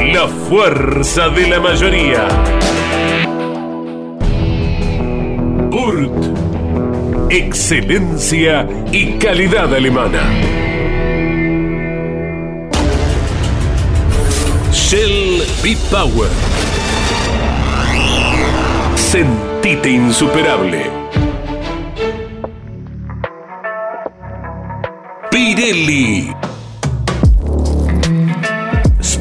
La fuerza de la mayoría. Urt. Excelencia y calidad alemana. Shell B-Power. Sentite insuperable. Pirelli.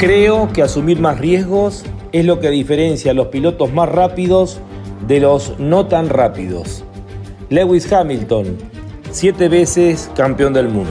Creo que asumir más riesgos es lo que diferencia a los pilotos más rápidos de los no tan rápidos. Lewis Hamilton, siete veces campeón del mundo.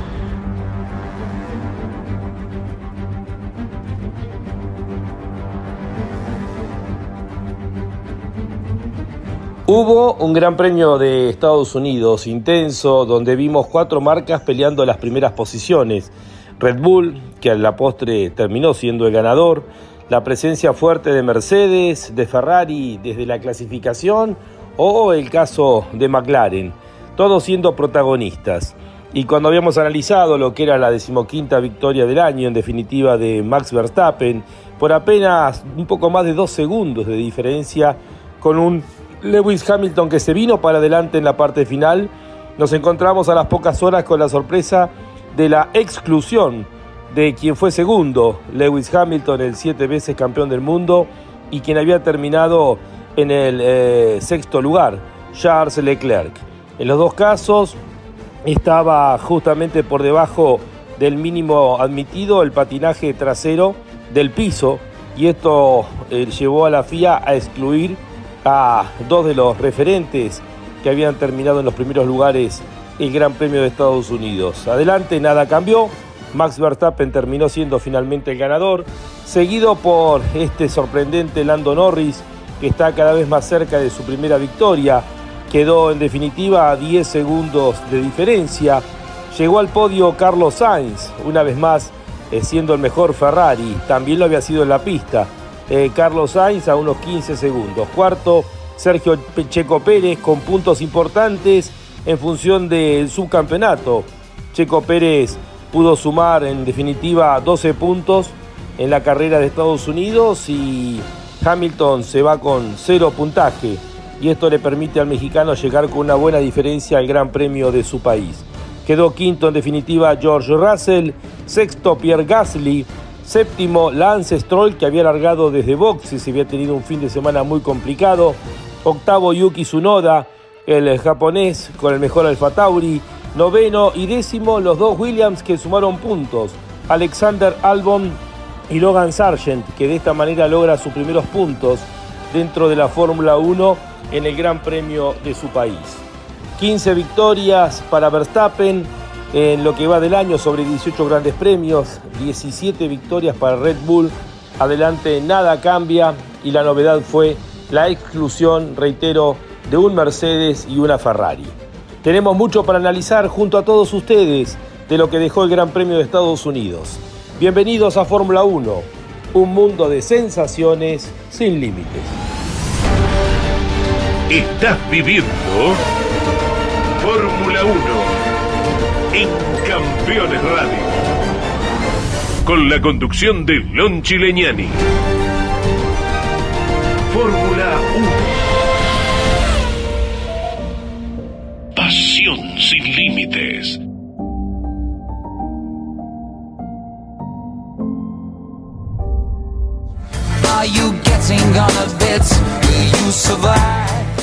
Hubo un gran premio de Estados Unidos intenso donde vimos cuatro marcas peleando las primeras posiciones. Red Bull, que a la postre terminó siendo el ganador, la presencia fuerte de Mercedes, de Ferrari desde la clasificación o el caso de McLaren, todos siendo protagonistas. Y cuando habíamos analizado lo que era la decimoquinta victoria del año, en definitiva de Max Verstappen, por apenas un poco más de dos segundos de diferencia con un Lewis Hamilton que se vino para adelante en la parte final, nos encontramos a las pocas horas con la sorpresa de la exclusión de quien fue segundo, Lewis Hamilton, el siete veces campeón del mundo, y quien había terminado en el eh, sexto lugar, Charles Leclerc. En los dos casos estaba justamente por debajo del mínimo admitido el patinaje trasero del piso y esto eh, llevó a la FIA a excluir a dos de los referentes que habían terminado en los primeros lugares el Gran Premio de Estados Unidos. Adelante, nada cambió. Max Verstappen terminó siendo finalmente el ganador, seguido por este sorprendente Lando Norris, que está cada vez más cerca de su primera victoria. Quedó en definitiva a 10 segundos de diferencia. Llegó al podio Carlos Sainz, una vez más eh, siendo el mejor Ferrari. También lo había sido en la pista. Eh, Carlos Sainz a unos 15 segundos. Cuarto, Sergio Checo Pérez con puntos importantes en función del subcampeonato. Checo Pérez pudo sumar en definitiva 12 puntos en la carrera de Estados Unidos y Hamilton se va con cero puntaje y esto le permite al mexicano llegar con una buena diferencia al Gran Premio de su país. Quedó quinto en definitiva George Russell, sexto Pierre Gasly, séptimo Lance Stroll que había largado desde boxes y había tenido un fin de semana muy complicado, octavo Yuki Tsunoda, el japonés con el mejor Alfa Tauri, noveno y décimo los dos Williams que sumaron puntos, Alexander Albon y Logan Sargent, que de esta manera logra sus primeros puntos dentro de la Fórmula 1 en el Gran Premio de su país. 15 victorias para Verstappen en lo que va del año sobre 18 grandes premios, 17 victorias para Red Bull. Adelante nada cambia y la novedad fue la exclusión, reitero, de un Mercedes y una Ferrari. Tenemos mucho para analizar junto a todos ustedes de lo que dejó el Gran Premio de Estados Unidos. Bienvenidos a Fórmula 1, un mundo de sensaciones sin límites. Estás viviendo Campeones Radio. Con la conducción de Lon Chileñani. Fórmula 1. Pasión sin límites.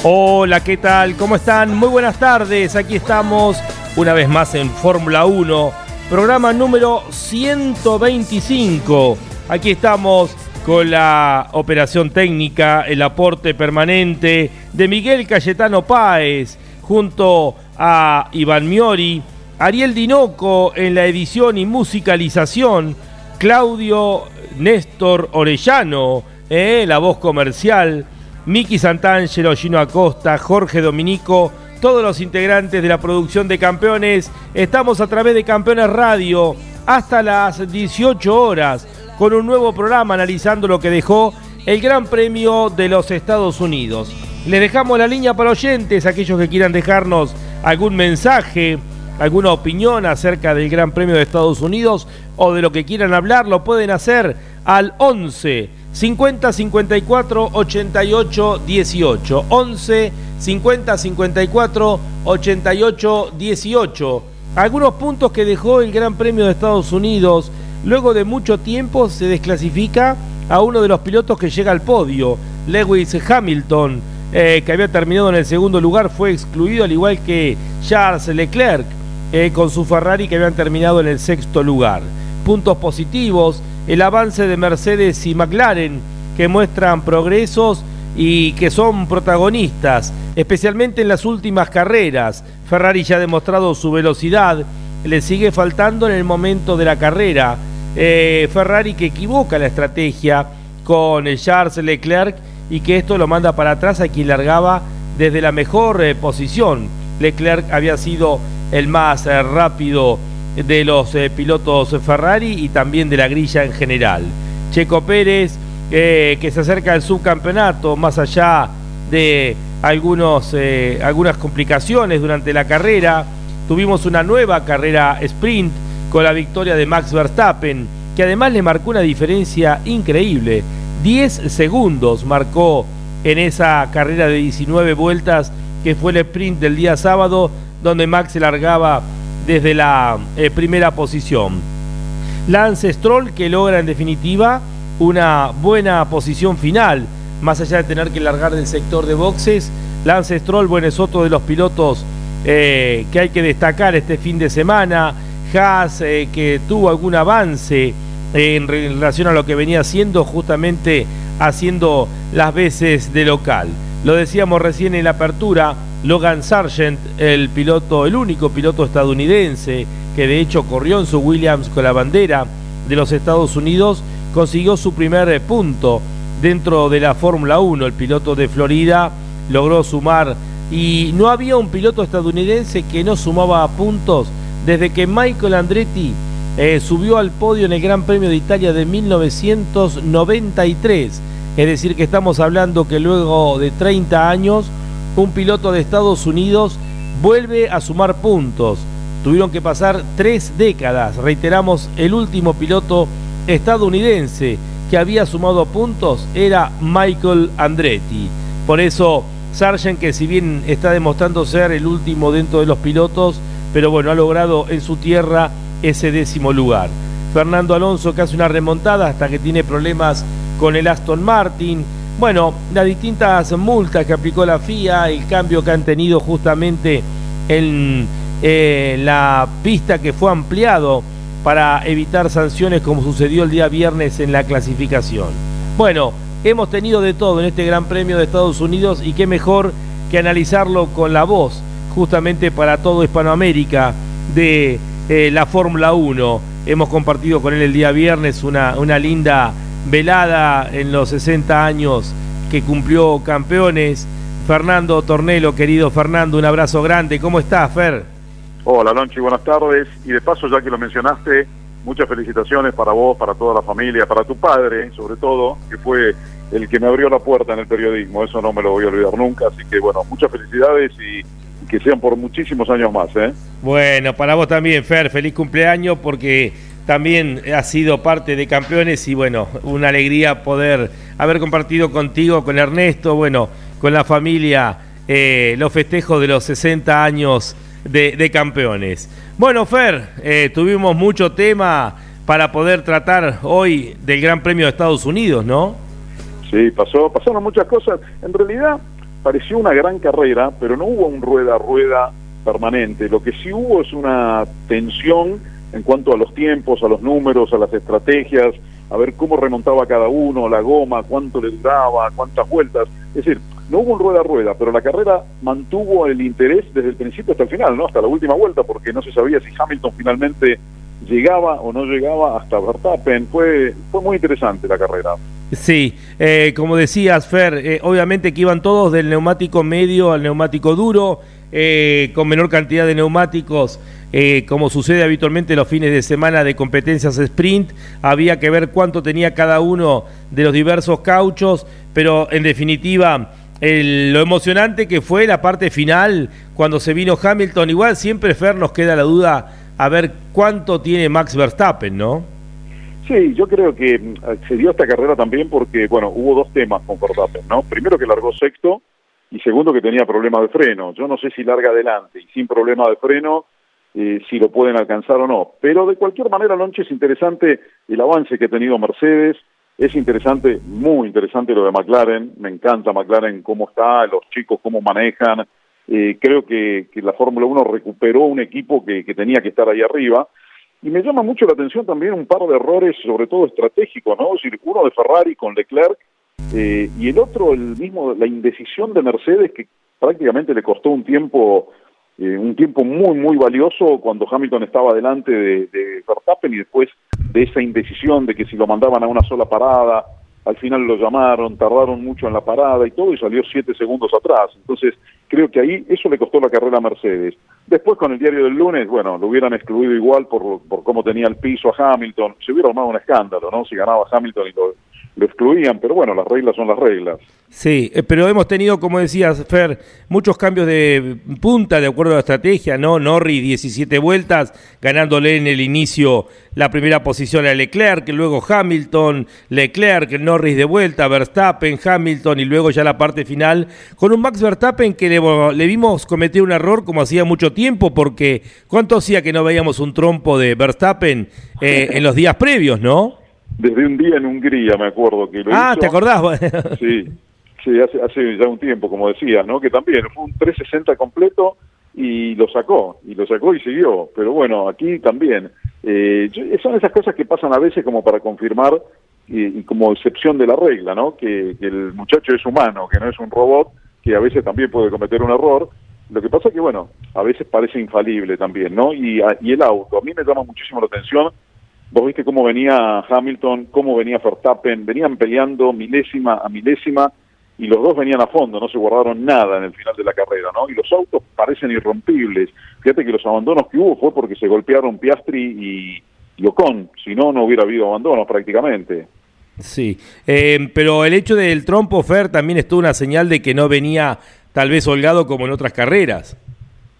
Hola, ¿qué tal? ¿Cómo están? Muy buenas tardes. Aquí estamos una vez más en Fórmula 1, programa número 125. Aquí estamos con la operación técnica, el aporte permanente de Miguel Cayetano Páez, junto a Iván Miori, Ariel Dinoco en la edición y musicalización, Claudio Néstor Orellano, eh, la voz comercial, Miki Santangelo, Gino Acosta, Jorge Dominico, todos los integrantes de la producción de Campeones. Estamos a través de Campeones Radio hasta las 18 horas con un nuevo programa analizando lo que dejó el Gran Premio de los Estados Unidos. Les dejamos la línea para oyentes, aquellos que quieran dejarnos algún mensaje, alguna opinión acerca del Gran Premio de Estados Unidos o de lo que quieran hablar, lo pueden hacer al 11 50 54 88 18. 11 50 54 88 18. Algunos puntos que dejó el Gran Premio de Estados Unidos. Luego de mucho tiempo se desclasifica a uno de los pilotos que llega al podio, Lewis Hamilton, eh, que había terminado en el segundo lugar, fue excluido al igual que Charles Leclerc eh, con su Ferrari que habían terminado en el sexto lugar. Puntos positivos, el avance de Mercedes y McLaren, que muestran progresos y que son protagonistas, especialmente en las últimas carreras. Ferrari ya ha demostrado su velocidad, le sigue faltando en el momento de la carrera. Eh, Ferrari que equivoca la estrategia con Charles Leclerc y que esto lo manda para atrás a quien largaba desde la mejor eh, posición. Leclerc había sido el más eh, rápido de los eh, pilotos Ferrari y también de la grilla en general. Checo Pérez, eh, que se acerca al subcampeonato, más allá de algunos, eh, algunas complicaciones durante la carrera. Tuvimos una nueva carrera sprint con la victoria de Max Verstappen, que además le marcó una diferencia increíble. 10 segundos marcó en esa carrera de 19 vueltas que fue el sprint del día sábado, donde Max se largaba desde la eh, primera posición. Lance Stroll que logra en definitiva una buena posición final, más allá de tener que largar del sector de boxes. Lance Stroll, bueno, es otro de los pilotos eh, que hay que destacar este fin de semana. Haas eh, que tuvo algún avance en relación a lo que venía haciendo, justamente haciendo las veces de local. Lo decíamos recién en la apertura, Logan Sargent, el piloto, el único piloto estadounidense que de hecho corrió en su Williams con la bandera de los Estados Unidos, consiguió su primer punto dentro de la Fórmula 1. El piloto de Florida logró sumar y no había un piloto estadounidense que no sumaba puntos desde que Michael Andretti eh, subió al podio en el Gran Premio de Italia de 1993 Es decir, que estamos hablando que luego de 30 años, un piloto de Estados Unidos vuelve a sumar puntos. Tuvieron que pasar tres décadas. Reiteramos, el último piloto estadounidense que había sumado puntos era Michael Andretti. Por eso, Sargent, que si bien está demostrando ser el último dentro de los pilotos, pero bueno, ha logrado en su tierra ese décimo lugar. Fernando Alonso que hace una remontada hasta que tiene problemas con el Aston Martin. Bueno, las distintas multas que aplicó la FIA, el cambio que han tenido justamente en eh, la pista que fue ampliado para evitar sanciones como sucedió el día viernes en la clasificación. Bueno, hemos tenido de todo en este Gran Premio de Estados Unidos y qué mejor que analizarlo con la voz justamente para todo Hispanoamérica de eh, la Fórmula 1. Hemos compartido con él el día viernes una, una linda velada en los 60 años que cumplió campeones. Fernando Tornelo, querido Fernando, un abrazo grande. ¿Cómo estás, Fer? Hola, Lonchi, buenas tardes. Y de paso, ya que lo mencionaste, muchas felicitaciones para vos, para toda la familia, para tu padre, sobre todo, que fue el que me abrió la puerta en el periodismo. Eso no me lo voy a olvidar nunca. Así que, bueno, muchas felicidades y que sean por muchísimos años más. ¿eh? Bueno, para vos también, Fer, feliz cumpleaños porque también has sido parte de campeones y bueno, una alegría poder haber compartido contigo, con Ernesto, bueno, con la familia, eh, los festejos de los 60 años de, campeones. Bueno, Fer, eh, tuvimos mucho tema para poder tratar hoy del Gran Premio de Estados Unidos, ¿no? Sí, pasó, pasaron muchas cosas. En realidad, pareció una gran carrera, pero no hubo un rueda a rueda permanente. Lo que sí hubo es una tensión en cuanto a los tiempos, a los números, a las estrategias, a ver cómo remontaba cada uno, la goma, cuánto le duraba, cuántas vueltas. Es decir, no hubo un rueda a rueda, pero la carrera mantuvo el interés desde el principio hasta el final, ¿no? Hasta la última vuelta, porque no se sabía si Hamilton finalmente llegaba o no llegaba hasta Verstappen. Fue, fue muy interesante la carrera. Sí, eh, como decías, Fer, eh, obviamente que iban todos del neumático medio al neumático duro, eh, con menor cantidad de neumáticos, como sucede habitualmente los fines de semana de competencias sprint. Había que ver cuánto tenía cada uno de los diversos cauchos, pero en definitiva, lo emocionante que fue la parte final, cuando se vino Hamilton. Igual siempre, Fer, nos queda la duda a ver cuánto tiene Max Verstappen, ¿no? Sí, yo creo que mm, se dio esta carrera también porque, bueno, hubo dos temas con Verstappen, ¿no? Primero que largó sexto y segundo que tenía problemas de freno. Yo no sé si larga adelante y sin problema de freno, eh, si lo pueden alcanzar o no. Pero de cualquier manera, Lonche, es interesante el avance que ha tenido Mercedes, es interesante, muy interesante lo de McLaren, me encanta McLaren cómo está, los chicos cómo manejan, eh, creo que, la Fórmula 1 recuperó un equipo que, que tenía que estar ahí arriba, y me llama mucho la atención también un par de errores, sobre todo estratégicos, ¿no? Es decir, uno de Ferrari con Leclerc eh, y el otro, el mismo, la indecisión de Mercedes que prácticamente le costó un tiempo, eh, un tiempo muy, muy valioso cuando Hamilton estaba delante de, de Verstappen y después de esa indecisión de que si lo mandaban a una sola parada, al final lo llamaron, tardaron mucho en la parada y todo y salió siete segundos atrás. Entonces, creo que ahí eso le costó la carrera a Mercedes. Después con el diario del lunes, bueno, lo hubieran excluido igual por, por cómo tenía el piso a Hamilton. Se hubiera armado un escándalo, ¿no? Si ganaba Hamilton y lo, lo excluían, pero bueno, las reglas son las reglas. Sí, eh, pero hemos tenido, como decías, Fer, muchos cambios de punta de acuerdo a la estrategia, ¿no? Norris 17 vueltas, ganándole en el inicio la primera posición a Leclerc, luego Hamilton, Leclerc, Norris de vuelta, Verstappen, Hamilton y luego ya la parte final con un Max Verstappen que le, vimos cometer un error como hacía mucho tiempo, porque ¿cuánto hacía que no veíamos un trompo de Verstappen eh, en los días previos, no? Desde un día en Hungría, me acuerdo que lo ah, ¿te acordás? sí, sí hace, hace ya un tiempo, como decías, ¿no? Que también fue un 360 completo y lo sacó, y lo sacó y siguió. Pero bueno, aquí también. Eh, son esas cosas que pasan a veces como para confirmar y, como excepción de la regla, ¿no? Que, el muchacho es humano, que no es un robot, que a veces también puede cometer un error. Lo que pasa es que, bueno, a veces parece infalible también, ¿no? Y, y el auto, a mí me llama muchísimo la atención Vos viste cómo venía Hamilton, cómo venía Verstappen, venían peleando milésima a milésima y los dos venían a fondo, no se guardaron nada en el final de la carrera, ¿no? Y los autos parecen irrompibles. Fíjate que los abandonos que hubo fue porque se golpearon Piastri y, y Ocon, si no, no hubiera habido abandonos prácticamente. Sí, eh, pero el hecho del trompo Fer también es una señal de que no venía tal vez holgado como en otras carreras.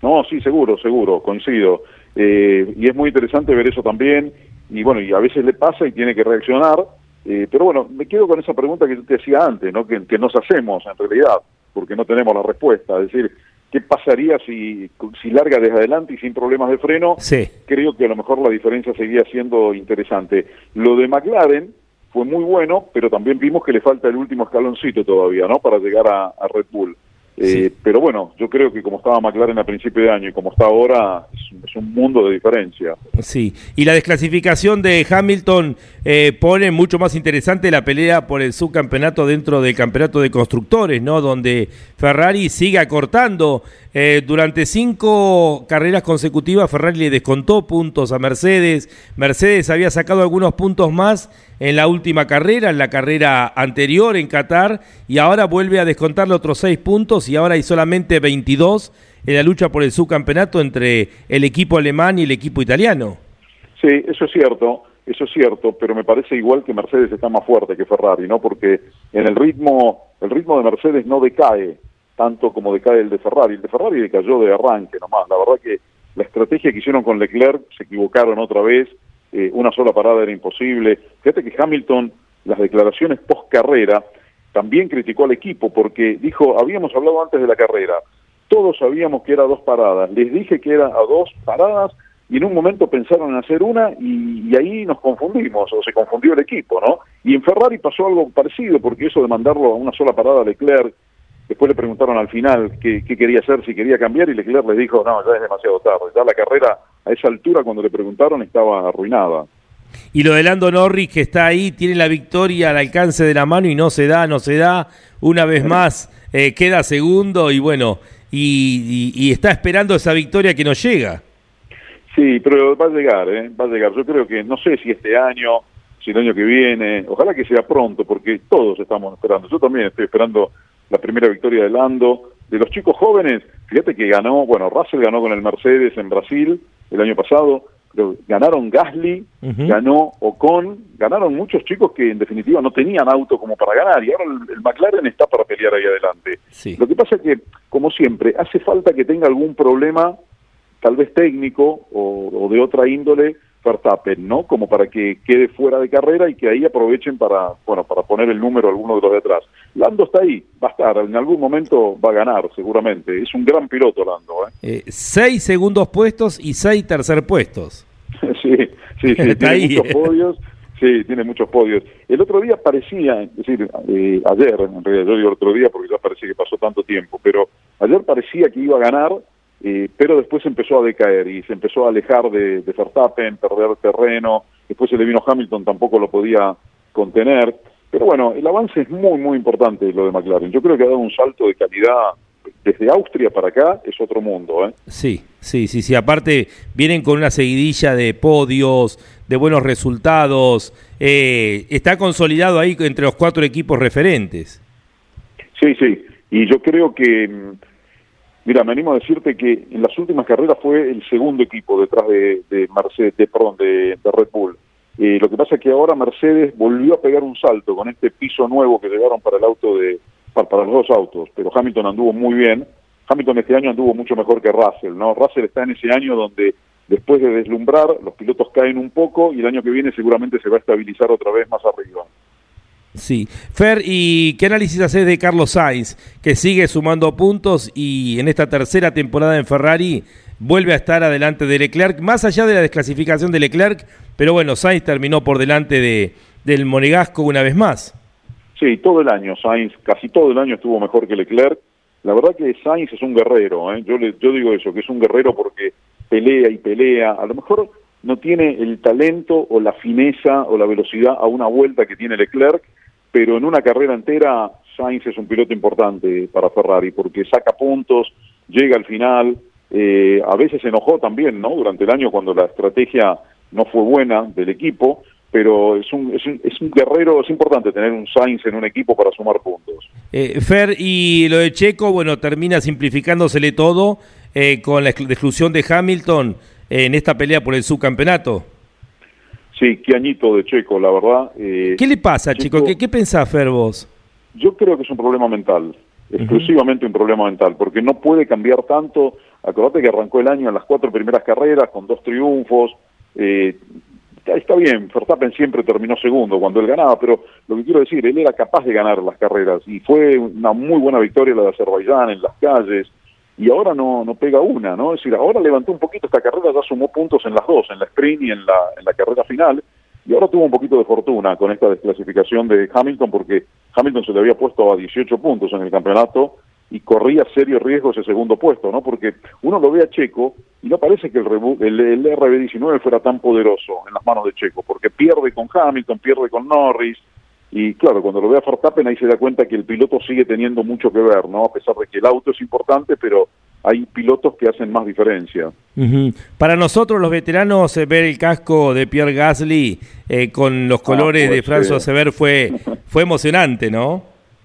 No, sí, seguro, seguro, coincido. Eh, y es muy interesante ver eso también, y bueno, y a veces le pasa y tiene que reaccionar, eh, pero bueno, me quedo con esa pregunta que te hacía antes, ¿no? Que, que nos hacemos en realidad, porque no tenemos la respuesta, es decir, ¿qué pasaría si, si larga desde adelante y sin problemas de freno? Sí. Creo que a lo mejor la diferencia seguía siendo interesante. Lo de McLaren fue muy bueno, pero también vimos que le falta el último escaloncito todavía, ¿no? Para llegar a Red Bull. Eh, pero bueno, yo creo que como estaba McLaren a principio de año y como está ahora, es, un mundo de diferencia. Sí, y la desclasificación de Hamilton eh, pone mucho más interesante la pelea por el subcampeonato dentro del campeonato de constructores, ¿no? Donde Ferrari sigue acortando. Eh, durante cinco carreras consecutivas, Ferrari le descontó puntos a Mercedes. Mercedes había sacado algunos puntos más en la última carrera, en la carrera anterior en Qatar, y ahora vuelve a descontarle otros seis puntos y ahora hay solamente 22 en la lucha por el subcampeonato entre el equipo alemán y el equipo italiano. Sí, eso es cierto, eso es cierto, pero me parece igual que Mercedes está más fuerte que Ferrari, ¿no? Porque en el ritmo, el ritmo de Mercedes no decae tanto como decae el de Ferrari. El de Ferrari decayó de arranque nomás. La verdad que la estrategia que hicieron con Leclerc se equivocaron otra vez eh, una sola parada era imposible. Fíjate que Hamilton, las declaraciones post carrera, también criticó al equipo porque dijo, habíamos hablado antes de la carrera, todos sabíamos que era dos paradas, les dije que era a dos paradas y en un momento pensaron en hacer una y, y, ahí nos confundimos, o se confundió el equipo, ¿no? Y en Ferrari pasó algo parecido, porque eso de mandarlo a una sola parada a Leclerc Después le preguntaron al final qué, quería hacer, si quería cambiar, y Leclerc le dijo, no, ya es demasiado tarde. Ya la carrera a esa altura, cuando le preguntaron, estaba arruinada. Y lo de Lando Norris, que está ahí, tiene la victoria al alcance de la mano y no se da, no se da. Una vez más, eh, queda segundo y bueno, y, está esperando esa victoria que no llega. Sí, pero va a llegar, ¿eh? va a llegar. Yo creo que, no sé si este año, si el año que viene, ojalá que sea pronto, porque todos estamos esperando. Yo también estoy esperando la primera victoria de Lando. De los chicos jóvenes, fíjate que ganó, bueno, Russell ganó con el Mercedes en Brasil el año pasado, pero ganaron Gasly, ganó Ocon, ganaron muchos chicos que en definitiva no tenían auto como para ganar y ahora el, McLaren está para pelear ahí adelante. Lo que pasa es que, como siempre, hace falta que tenga algún problema, tal vez técnico o de otra índole, Verstappen, ¿no? Como para que quede fuera de carrera y que ahí aprovechen para, bueno, para poner el número a alguno de los de atrás. Lando está ahí, va a estar, en algún momento va a ganar, seguramente. Es un gran piloto Lando, ¿eh? eh seis segundos puestos y seis tercer puestos. sí, sí, sí, tiene muchos ¿eh? podios. Sí, tiene muchos podios. El otro día parecía, es decir, eh, ayer, en realidad yo digo el otro día porque ya parece que pasó tanto tiempo, pero ayer parecía que iba a ganar eh, pero después empezó a decaer y se empezó a alejar de, de Verstappen, perder terreno, después se le vino Hamilton, tampoco lo podía contener, pero bueno, el avance es muy, muy importante lo de McLaren. Yo creo que ha dado un salto de calidad desde Austria para acá, es otro mundo. ¿eh? Sí, sí, sí, sí, aparte vienen con una seguidilla de podios, de buenos resultados, eh, está consolidado ahí entre los cuatro equipos referentes. Sí, sí, y yo creo que mm, Mira, me animo a decirte que en las últimas carreras fue el segundo equipo detrás de, Mercedes, de, perdón, de, Red Bull. Eh, lo que pasa es que ahora Mercedes volvió a pegar un salto con este piso nuevo que llegaron para el auto de para, los dos autos, pero Hamilton anduvo muy bien. Hamilton este año anduvo mucho mejor que Russell, ¿no? Russell está en ese año donde después de deslumbrar los pilotos caen un poco y el año que viene seguramente se va a estabilizar otra vez más arriba. Sí. Fer, ¿y qué análisis haces de Carlos Sainz, que sigue sumando puntos y en esta tercera temporada en Ferrari vuelve a estar adelante de Leclerc, más allá de la desclasificación de Leclerc, pero bueno, Sainz terminó por delante de, del Monegasco una vez más. Sí, todo el año Sainz, casi todo el año estuvo mejor que Leclerc. La verdad que Sainz es un guerrero, ¿eh? yo, le, yo digo eso, que es un guerrero porque pelea y pelea. A lo mejor no tiene el talento o la fineza o la velocidad a una vuelta que tiene Leclerc, pero en una carrera entera Sainz es un piloto importante para Ferrari porque saca puntos, llega al final, eh, a veces se enojó también, ¿no? Durante el año cuando la estrategia no fue buena del equipo, pero es un, es un, es un guerrero, es importante tener un Sainz en un equipo para sumar puntos. Eh, Fer, y lo de Checo, bueno, termina simplificándosele todo eh, con la exclusión de Hamilton en esta pelea por el subcampeonato. Sí, qué añito de Checo, la verdad. Eh, ¿Qué le pasa, Checo? ¿Qué, ¿Qué pensás, Fer, vos? Yo creo que es un problema mental, exclusivamente un problema mental, porque no puede cambiar tanto. Acordate que arrancó el año en las cuatro primeras carreras con dos triunfos. Eh, está bien, Verstappen siempre terminó segundo cuando él ganaba, pero lo que quiero decir, él era capaz de ganar las carreras y fue una muy buena victoria la de Azerbaiyán en las calles y ahora no, no pega una, ¿no? Es decir, ahora levantó un poquito esta carrera, ya sumó puntos en las dos, en la sprint y en la, en la carrera final, y ahora tuvo un poquito de fortuna con esta desclasificación de Hamilton, porque Hamilton se le había puesto a 18 puntos en el campeonato y corría serio riesgo ese segundo puesto, ¿no? Porque uno lo ve a Checo y no parece que el, el, el RB19 fuera tan poderoso en las manos de Checo, porque pierde con Hamilton, pierde con Norris, y claro, cuando lo ve a Verstappen ahí se da cuenta que el piloto sigue teniendo mucho que ver, ¿no? A pesar de que el auto es importante, pero hay pilotos que hacen más diferencia. Para nosotros los veteranos eh, ver el casco de Pierre Gasly eh, con los ah, colores de pues, François Sever fue fue emocionante, ¿no?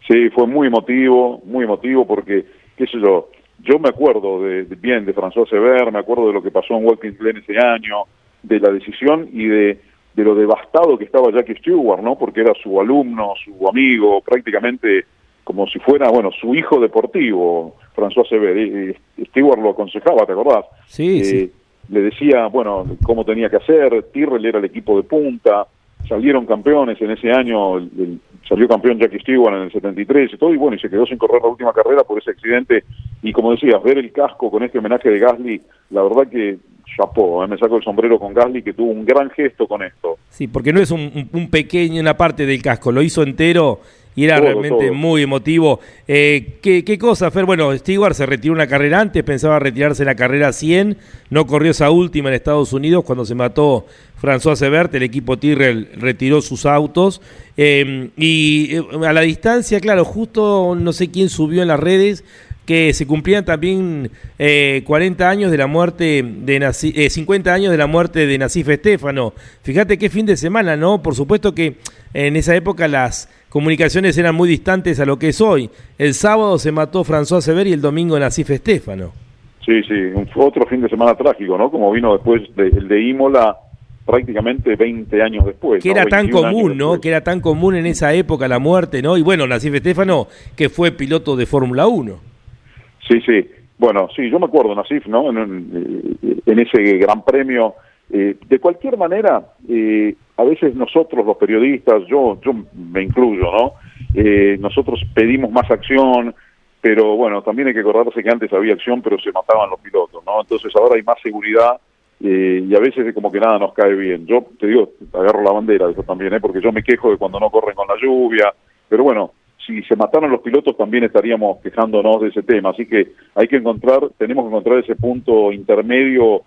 Sí, fue muy emotivo, muy emotivo porque qué sé yo, yo me acuerdo de, bien de François Sever, me acuerdo de lo que pasó en Watkins Glen ese año, de la decisión y de de lo devastado que estaba Jackie Stewart, ¿no? Porque era su alumno, su amigo, prácticamente como si fuera, bueno, su hijo deportivo, François Sever. Stewart lo aconsejaba, ¿te acordás? Sí, eh, sí. Le decía, bueno, cómo tenía que hacer, Tyrrell era el equipo de punta, salieron campeones en ese año, salió campeón Jackie Stewart en el 73 y todo, y bueno, y se quedó sin correr la última carrera por ese accidente. Y como decías, ver el casco con este homenaje de Gasly, la verdad que chapó, ¿eh? me saco el sombrero con Gasly que tuvo un gran gesto con esto. Sí, porque no es un, un pequeño, una parte del casco, lo hizo entero y era realmente muy emotivo. Eh, ¿qué, ¿qué, cosa, Fer? Bueno, Stewart se retiró una carrera antes, pensaba retirarse la carrera 100, no corrió esa última en Estados Unidos cuando se mató François Sebert, el equipo Tyrrell retiró sus autos. Eh, y a la distancia, claro, justo no sé quién subió en las redes, que se cumplían también eh, 40 años de la muerte de Nací, eh, 50 años de la muerte de Nacif Estefano. Fíjate qué fin de semana, ¿no? Por supuesto que en esa época las comunicaciones eran muy distantes a lo que es hoy. El sábado se mató François Sever y el domingo Nacif Estefano. Sí, sí, un, otro fin de semana trágico, ¿no? Como vino después de, el de Imola prácticamente 20 años después. Que era tan común, ¿no? Que era tan común en esa época la muerte, ¿no? Y bueno, Nacif Estefano, que fue piloto de Fórmula 1. Sí, sí. Bueno, sí, yo me acuerdo, Nasif, ¿no? En, en ese gran premio. Eh, de cualquier manera, eh, a veces nosotros los periodistas, yo, yo me incluyo, ¿no? Eh, nosotros pedimos más acción, pero bueno, también hay que acordarse que antes había acción, pero se mataban los pilotos, ¿no? Entonces ahora hay más seguridad y a veces como que nada nos cae bien. Yo te digo, agarro la bandera de eso también, ¿eh? Porque yo me quejo de cuando no corren con la lluvia, pero bueno, si se mataron los pilotos también estaríamos quejándonos de ese tema. Así que hay que encontrar, tenemos que encontrar ese punto intermedio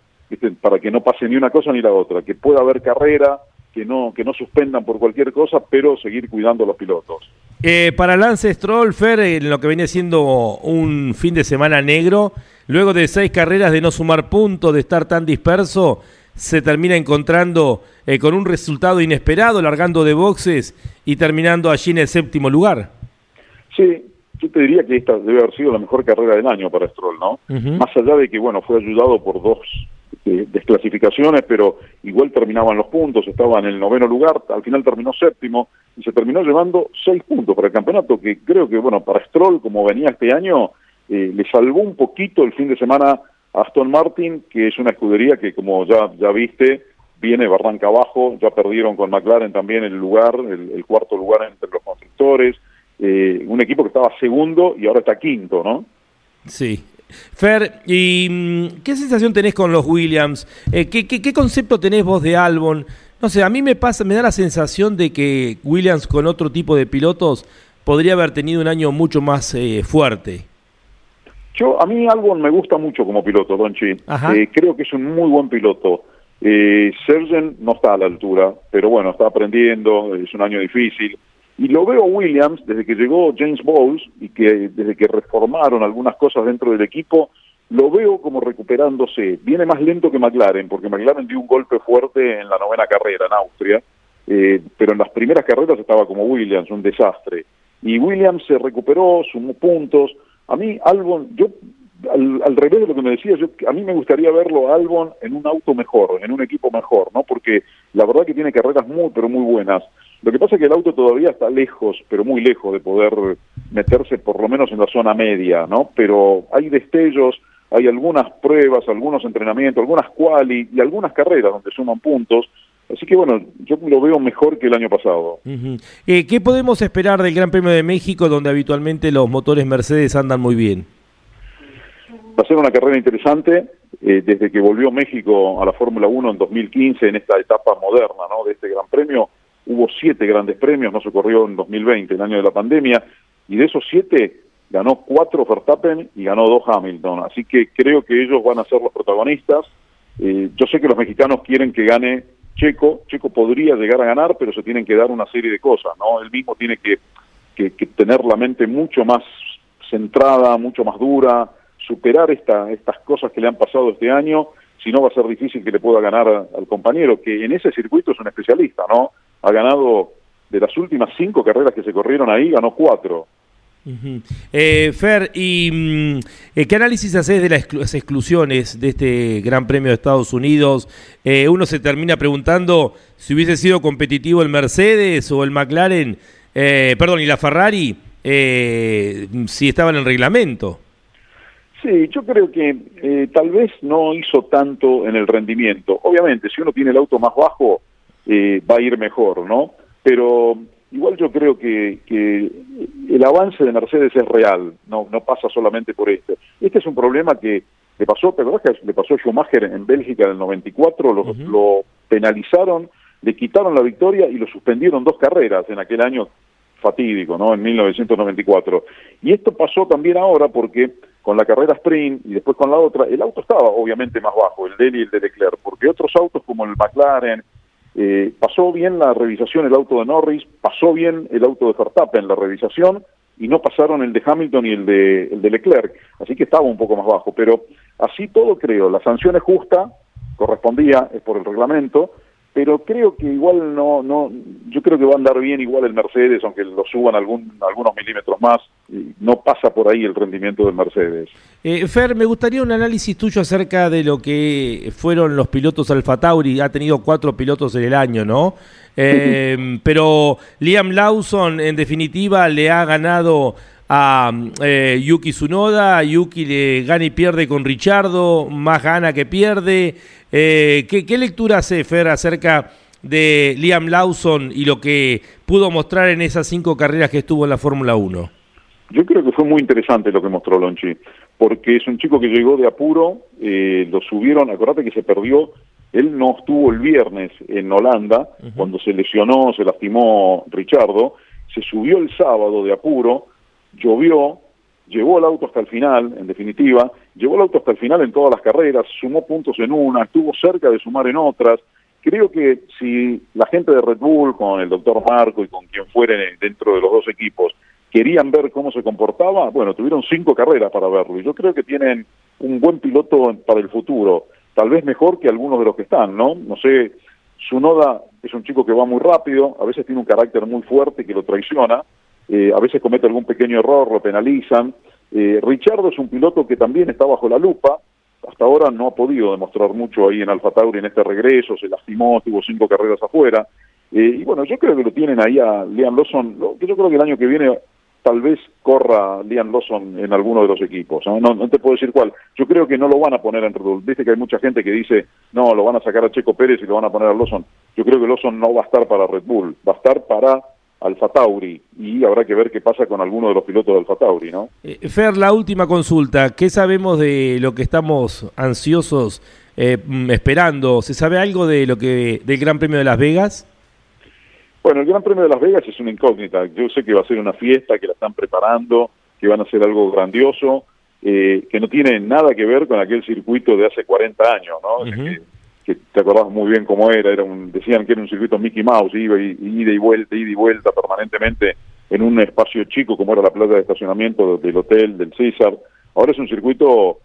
para que no pase ni una cosa ni la otra, que pueda haber carrera, que no, que no suspendan por cualquier cosa, pero seguir cuidando a los pilotos. Eh, para Lance Stroll, Fer, en lo que venía siendo un fin de semana negro, luego de seis carreras de no sumar puntos, de estar tan disperso, se termina encontrando eh, con un resultado inesperado, largando de boxes y terminando allí en el séptimo lugar. Sí, yo te diría que esta debe haber sido la mejor carrera del año para Stroll, ¿no? Más allá de que, bueno, fue ayudado por dos eh, desclasificaciones, pero igual terminaban los puntos, estaba en el noveno lugar, al final terminó séptimo y se terminó llevando seis puntos para el campeonato, que creo que, bueno, para Stroll, como venía este año, eh, le salvó un poquito el fin de semana a Aston Martin, que es una escudería que, como ya, ya viste, viene barranca abajo, ya perdieron con McLaren también el lugar, el cuarto lugar entre los constructores, eh, un equipo que estaba segundo y ahora está quinto, ¿no? Sí. Fer, ¿y mm, qué sensación tenés con los Williams? Eh, ¿qué, qué, concepto tenés vos de Albon? No sé, a mí me pasa, me da la sensación de que Williams con otro tipo de pilotos podría haber tenido un año mucho más eh, fuerte. Yo, a mí Albon me gusta mucho como piloto, Donchi. Eh, creo que es un muy buen piloto. Eh, Sergen no está a la altura, pero bueno, está aprendiendo, es un año difícil. Y lo veo Williams, desde que llegó James Bowles y que desde que reformaron algunas cosas dentro del equipo, lo veo como recuperándose. Viene más lento que McLaren, porque McLaren dio un golpe fuerte en la novena carrera en Austria, eh, pero en las primeras carreras estaba como Williams, un desastre. Y Williams se recuperó, sumó puntos. A mí, Albon, yo al, revés de lo que me decía, yo, a mí me gustaría verlo Albon en un auto mejor, en un equipo mejor, ¿no? Porque la verdad que tiene carreras muy, pero muy buenas. Lo que pasa es que el auto todavía está lejos, pero muy lejos de poder meterse por lo menos en la zona media, ¿no? Pero hay destellos, hay algunas pruebas, algunos entrenamientos, algunas quali y algunas carreras donde suman puntos. Así que bueno, yo lo veo mejor que el año pasado. Eh, ¿Qué podemos esperar del Gran Premio de México, donde habitualmente los motores Mercedes andan muy bien? Va a ser una carrera interesante. Eh, desde que volvió México a la Fórmula 1 en 2015, en esta etapa moderna ¿no? de este Gran Premio, hubo siete grandes premios, no se corrió en 2020, el año de la pandemia, y de esos siete ganó cuatro Verstappen y ganó dos Hamilton. Así que creo que ellos van a ser los protagonistas. Eh, yo sé que los mexicanos quieren que gane Checo. Checo podría llegar a ganar, pero se tienen que dar una serie de cosas, ¿no? Él mismo tiene que, que, tener la mente mucho más centrada, mucho más dura, superar esta, estas cosas que le han pasado este año, si no va a ser difícil que le pueda ganar al compañero, que en ese circuito es un especialista, ¿no? Ha ganado de las últimas cinco carreras que se corrieron ahí, ganó cuatro. Eh, Fer, ¿y mm, eh, qué análisis haces de las exclusiones de este Gran Premio de Estados Unidos? Eh, uno se termina preguntando si hubiese sido competitivo el Mercedes o el McLaren, perdón, y la Ferrari, si estaba en el reglamento. Sí, yo creo que tal vez no hizo tanto en el rendimiento. Obviamente, si uno tiene el auto más bajo, va a ir mejor, ¿no? Pero igual yo creo que, que el avance de Mercedes es real, no, no pasa solamente por este. Este es un problema que le pasó, ¿te que le pasó a Schumacher en Bélgica en el 94? Lo, lo penalizaron, le quitaron la victoria y lo suspendieron dos carreras en aquel año fatídico, ¿no? En 1994. Y esto pasó también ahora porque con la carrera sprint y después con la otra, el auto estaba obviamente más bajo, el de y el de Leclerc, porque otros autos como el McLaren, eh, pasó bien la revisación el auto de Norris, pasó bien el auto de Verstappen la revisación y no pasaron el de Hamilton y el de, el de Leclerc, así que estaba un poco más bajo, pero así todo creo, la sanción es justa, correspondía, es por el reglamento, pero creo que igual no, no, yo creo que va a andar bien igual el Mercedes, aunque lo suban algún, algunos milímetros más, no pasa por ahí el rendimiento del Mercedes. Eh, Fer, me gustaría un análisis tuyo acerca de lo que fueron los pilotos Alfa Tauri, ha tenido cuatro pilotos en el año, ¿no? Eh, pero Liam Lawson, en definitiva, le ha ganado a eh, Yuki Tsunoda, Yuki le gana y pierde con Richardo, más gana que pierde. Eh, ¿qué, lectura hace Fer acerca de Liam Lawson y lo que pudo mostrar en esas cinco carreras que estuvo en la Fórmula 1? Yo creo que fue muy interesante lo que mostró Lonchi, porque es un chico que llegó de apuro, eh, lo subieron, acordate que se perdió, él no estuvo el viernes en Holanda, cuando se lesionó, se lastimó Richardo, se subió el sábado de apuro, llovió, llevó el auto hasta el final, en definitiva, llevó el auto hasta el final en todas las carreras, sumó puntos en una, estuvo cerca de sumar en otras. Creo que si la gente de Red Bull, con el doctor Marco y con quien fuere dentro de los dos equipos, querían ver cómo se comportaba, bueno, tuvieron cinco carreras para verlo y yo creo que tienen un buen piloto para el futuro, tal vez mejor que algunos de los que están, ¿no? No sé, Sunoda es un chico que va muy rápido, a veces tiene un carácter muy fuerte que lo traiciona, eh, a veces comete algún pequeño error, lo penalizan. Eh, Richardo es un piloto que también está bajo la lupa, hasta ahora no ha podido demostrar mucho ahí en Alfa Tauri en este regreso, se lastimó, tuvo cinco carreras afuera. Eh, y bueno, yo creo que lo tienen ahí a Liam Lawson, que yo creo que el año que viene tal vez corra Liam Lawson en alguno de los equipos, ¿no? ¿no? te puedo decir cuál. Yo creo que no lo van a poner en Red Bull. Viste que hay mucha gente que dice, no, lo van a sacar a Checo Pérez y lo van a poner a Lawson. Yo creo que Lawson no va a estar para Red Bull, va a estar para Alfa Tauri y habrá que ver qué pasa con alguno de los pilotos de Alfa Tauri, ¿no? Eh, Fer, la última consulta, ¿qué sabemos de lo que estamos ansiosos eh, mm, esperando? ¿Se sabe algo de lo que del Gran Premio de Las Vegas? Bueno, el Gran Premio de Las Vegas es una incógnita. Yo sé que va a ser una fiesta, que la están preparando, que van a ser algo grandioso, eh, que no tiene nada que ver con aquel circuito de hace 40 años, ¿no? Que te acordás muy bien cómo era, era un, decían que era un circuito Mickey Mouse, iba y, ida y vuelta, ida y vuelta permanentemente en un espacio chico como era la plaza de estacionamiento del hotel, del César. Ahora es un circuito,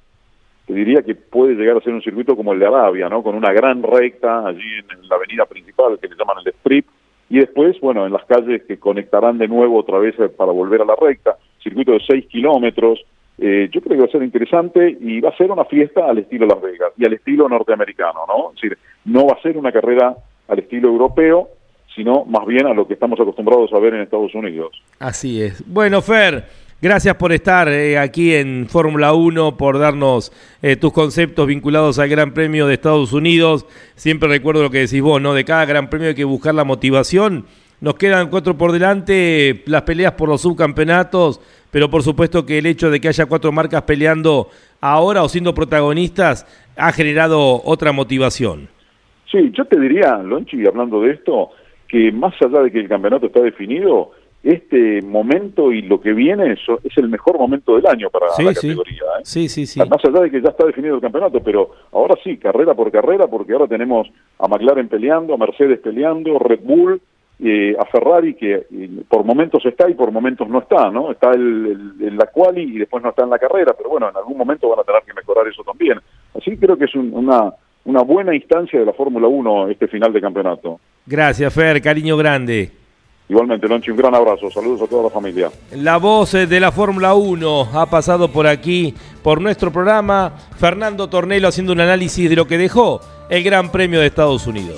te diría que puede llegar a ser un circuito como el de Arabia, ¿no? Con una gran recta allí en, la avenida principal que le llaman el Strip, y después, bueno, en las calles que conectarán de nuevo otra vez para volver a la recta, circuito de 6 kilómetros, eh, yo creo que va a ser interesante y va a ser una fiesta al estilo Las Vegas y al estilo norteamericano, ¿no? Es decir, no va a ser una carrera al estilo europeo, sino más bien a lo que estamos acostumbrados a ver en Estados Unidos. Así es. Bueno, Fer, gracias por estar eh, aquí en Fórmula 1, por darnos eh, tus conceptos vinculados al Gran Premio de Estados Unidos. Siempre recuerdo lo que decís vos, ¿no? De cada Gran Premio hay que buscar la motivación. Nos quedan cuatro por delante, las peleas por los subcampeonatos, pero por supuesto que el hecho de que haya cuatro marcas peleando ahora o siendo protagonistas ha generado otra motivación. Sí, yo te diría, Lonchi, hablando de esto, que más allá de que el campeonato está definido, este momento y lo que viene es, es el mejor momento del año para la categoría. ¿eh? Sí, sí, sí. Más allá de que ya está definido el campeonato, pero ahora sí, carrera por carrera, porque ahora tenemos a McLaren peleando, a Mercedes peleando, Red Bull, eh, a Ferrari que eh, por momentos está y por momentos no está, ¿no? Está el, en la quali y después no está en la carrera, pero bueno, en algún momento van a tener que mejorar eso también. Así creo que es una, una buena instancia de la Fórmula 1 este final de campeonato. Gracias, Fer, cariño grande. Igualmente, Lonchi, un gran abrazo. Saludos a toda la familia. La voz de la Fórmula 1 ha pasado por aquí, por nuestro programa. Fernando Tornelo haciendo un análisis de lo que dejó el Gran Premio de Estados Unidos.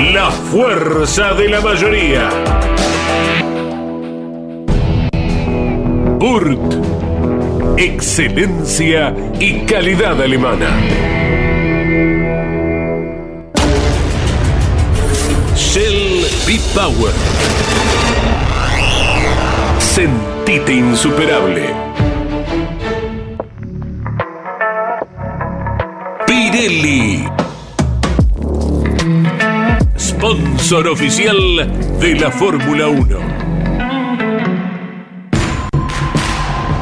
la fuerza de la mayoría. Burt. Excelencia y calidad alemana. Shell B-Power. Sentite insuperable. Pirelli sponsor oficial de la Fórmula 1.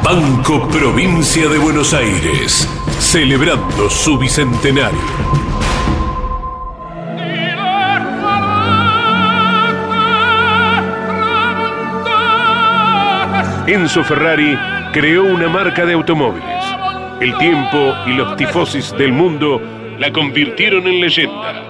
Banco Provincia de Buenos Aires, celebrando su bicentenario. Enzo Ferrari creó una marca de automóviles. El tiempo y los tifosis del mundo la convirtieron en leyenda.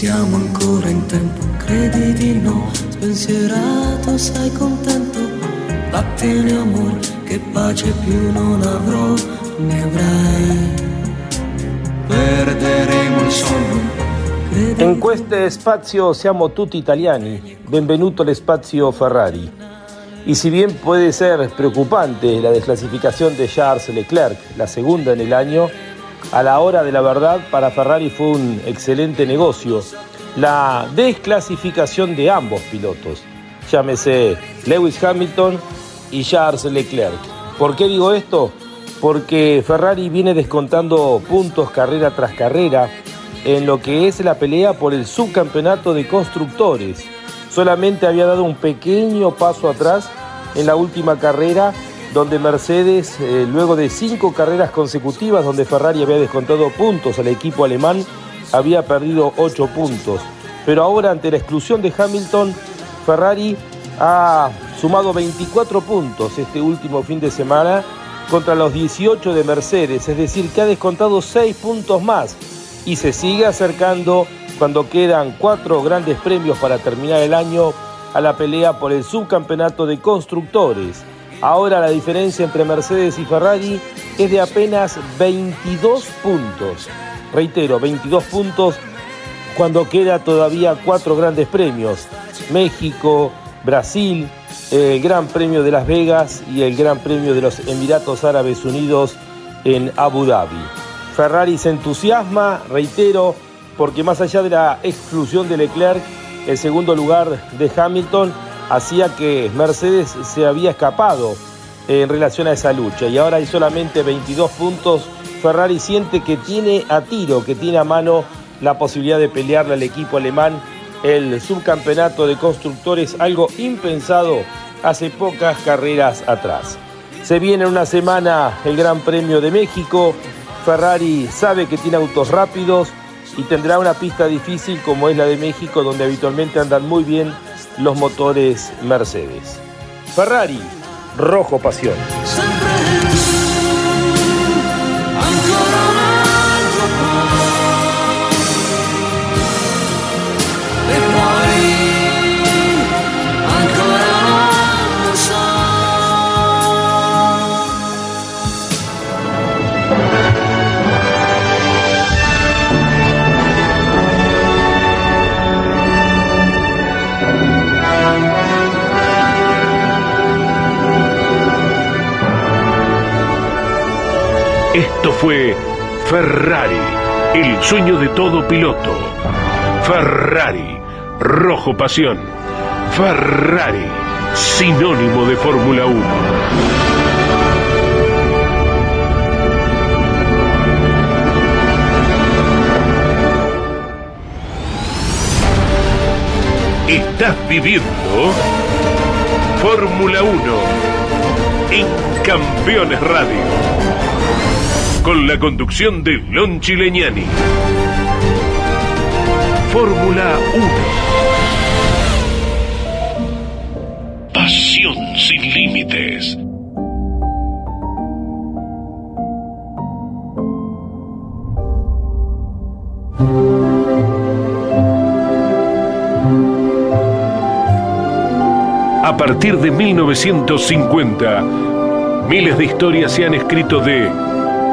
Siamo ancora in tempo, credi di no, spensierato, sei contento, vattene amore, che pace più non avrò, ne avrai, perderemo il sonno. In questo spazio siamo tutti italiani, benvenuto all'espazio Ferrari. Y si bien puede ser preocupante la desclasificación de Charles Leclerc, la segunda en el año, a la hora de la verdad, para Ferrari fue un excelente negocio. La desclasificación de ambos pilotos, llámese Lewis Hamilton y Charles Leclerc. ¿Por qué digo esto? Porque Ferrari viene descontando puntos carrera tras carrera en lo que es la pelea por el subcampeonato de constructores. Solamente había dado un pequeño paso atrás en la última carrera donde Mercedes, eh, luego de cinco carreras consecutivas donde Ferrari había descontado puntos al equipo alemán, había perdido ocho puntos. Pero ahora ante la exclusión de Hamilton, Ferrari ha sumado 24 puntos este último fin de semana contra los 18 de Mercedes, es decir, que ha descontado 6 puntos más y se sigue acercando cuando quedan cuatro grandes premios para terminar el año a la pelea por el subcampeonato de constructores. Ahora la diferencia entre Mercedes y Ferrari es de apenas 22 puntos. Reitero, 22 puntos cuando queda todavía cuatro grandes premios. México, Brasil, el Gran Premio de Las Vegas y el Gran Premio de los Emiratos Árabes Unidos en Abu Dhabi. Ferrari se entusiasma, reitero, porque más allá de la exclusión de Leclerc, el segundo lugar de Hamilton hacía que Mercedes se había escapado en relación a esa lucha y ahora hay solamente 22 puntos. Ferrari siente que tiene a tiro, que tiene a mano la posibilidad de pelearle al equipo alemán el subcampeonato de constructores, algo impensado hace pocas carreras atrás. Se viene una semana el Gran Premio de México, Ferrari sabe que tiene autos rápidos y tendrá una pista difícil como es la de México, donde habitualmente andan muy bien los motores Mercedes. Ferrari, rojo pasión. Fue Ferrari, el sueño de todo piloto. Ferrari, rojo pasión. Ferrari, sinónimo de Fórmula 1. Estás viviendo Fórmula 1 en Campeones Radio con la conducción de Lon Chileñani. Fórmula 1. Pasión sin límites. A partir de 1950, miles de historias se han escrito de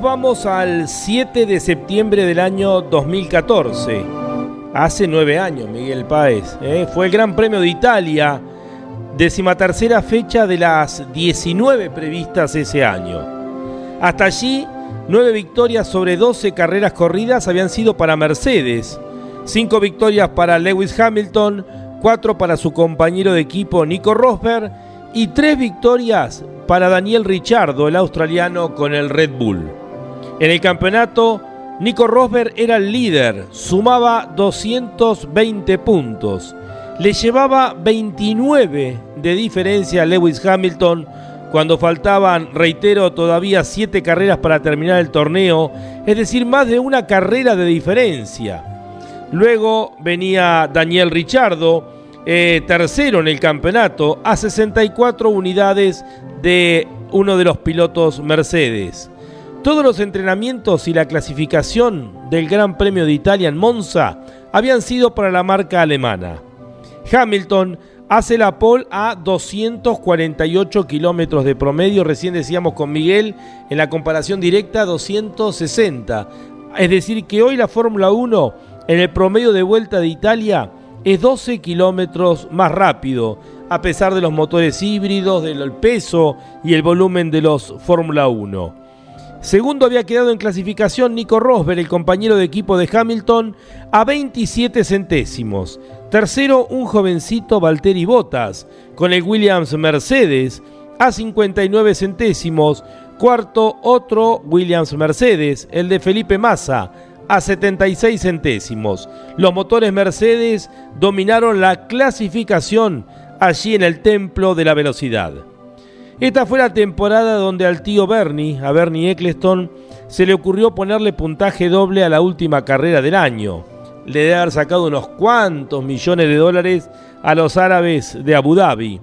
Vamos al 7 de septiembre del año 2014. Hace nueve años, Miguel Páez. ¿eh? Fue el Gran Premio de Italia, decimatercera fecha de las 19 previstas ese año. Hasta allí, nueve victorias sobre 12 carreras corridas habían sido para Mercedes, cinco victorias para Lewis Hamilton, cuatro para su compañero de equipo Nico Rosberg y tres victorias para Daniel Ricciardo, el australiano, con el Red Bull. En el campeonato, Nico Rosberg era el líder, sumaba 220 puntos. Le llevaba 29 de diferencia a Lewis Hamilton cuando faltaban, reitero, todavía 7 carreras para terminar el torneo, es decir, más de una carrera de diferencia. Luego venía Daniel Ricciardo, eh, tercero en el campeonato, a 64 unidades de uno de los pilotos Mercedes. Todos los entrenamientos y la clasificación del Gran Premio de Italia en Monza habían sido para la marca alemana. Hamilton hace la pole a 248 kilómetros de promedio, recién decíamos con Miguel, en la comparación directa 260. Es decir, que hoy la Fórmula 1 en el promedio de vuelta de Italia es 12 kilómetros más rápido, a pesar de los motores híbridos, del peso y el volumen de los Fórmula 1. Segundo había quedado en clasificación Nico Rosberg, el compañero de equipo de Hamilton, a 27 centésimos. Tercero, un jovencito Valtteri Bottas, con el Williams Mercedes, a 59 centésimos. Cuarto, otro Williams Mercedes, el de Felipe Massa, a 76 centésimos. Los motores Mercedes dominaron la clasificación allí en el templo de la velocidad. Esta fue la temporada donde al tío Bernie, a Bernie Eccleston, se le ocurrió ponerle puntaje doble a la última carrera del año. Le debe haber sacado unos cuantos millones de dólares a los árabes de Abu Dhabi.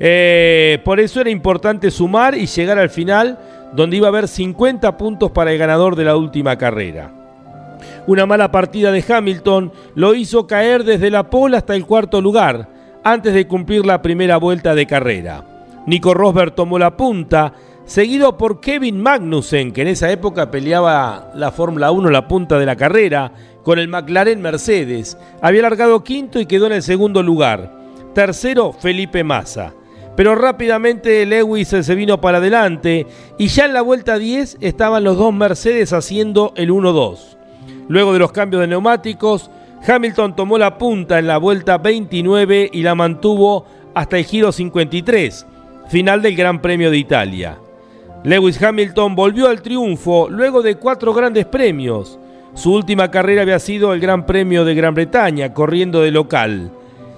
Eh, por eso era importante sumar y llegar al final, donde iba a haber 50 puntos para el ganador de la última carrera. Una mala partida de Hamilton lo hizo caer desde la pole hasta el cuarto lugar, antes de cumplir la primera vuelta de carrera. Nico Rosberg tomó la punta, seguido por Kevin Magnussen, que en esa época peleaba la Fórmula 1 la punta de la carrera, con el McLaren Mercedes. Había largado quinto y quedó en el segundo lugar. Tercero, Felipe Massa. Pero rápidamente Lewis se vino para adelante y ya en la vuelta 10 estaban los dos Mercedes haciendo el 1-2. Luego de los cambios de neumáticos, Hamilton tomó la punta en la vuelta 29 y la mantuvo hasta el giro 53 final del Gran Premio de Italia. Lewis Hamilton volvió al triunfo luego de cuatro grandes premios. Su última carrera había sido el Gran Premio de Gran Bretaña, corriendo de local.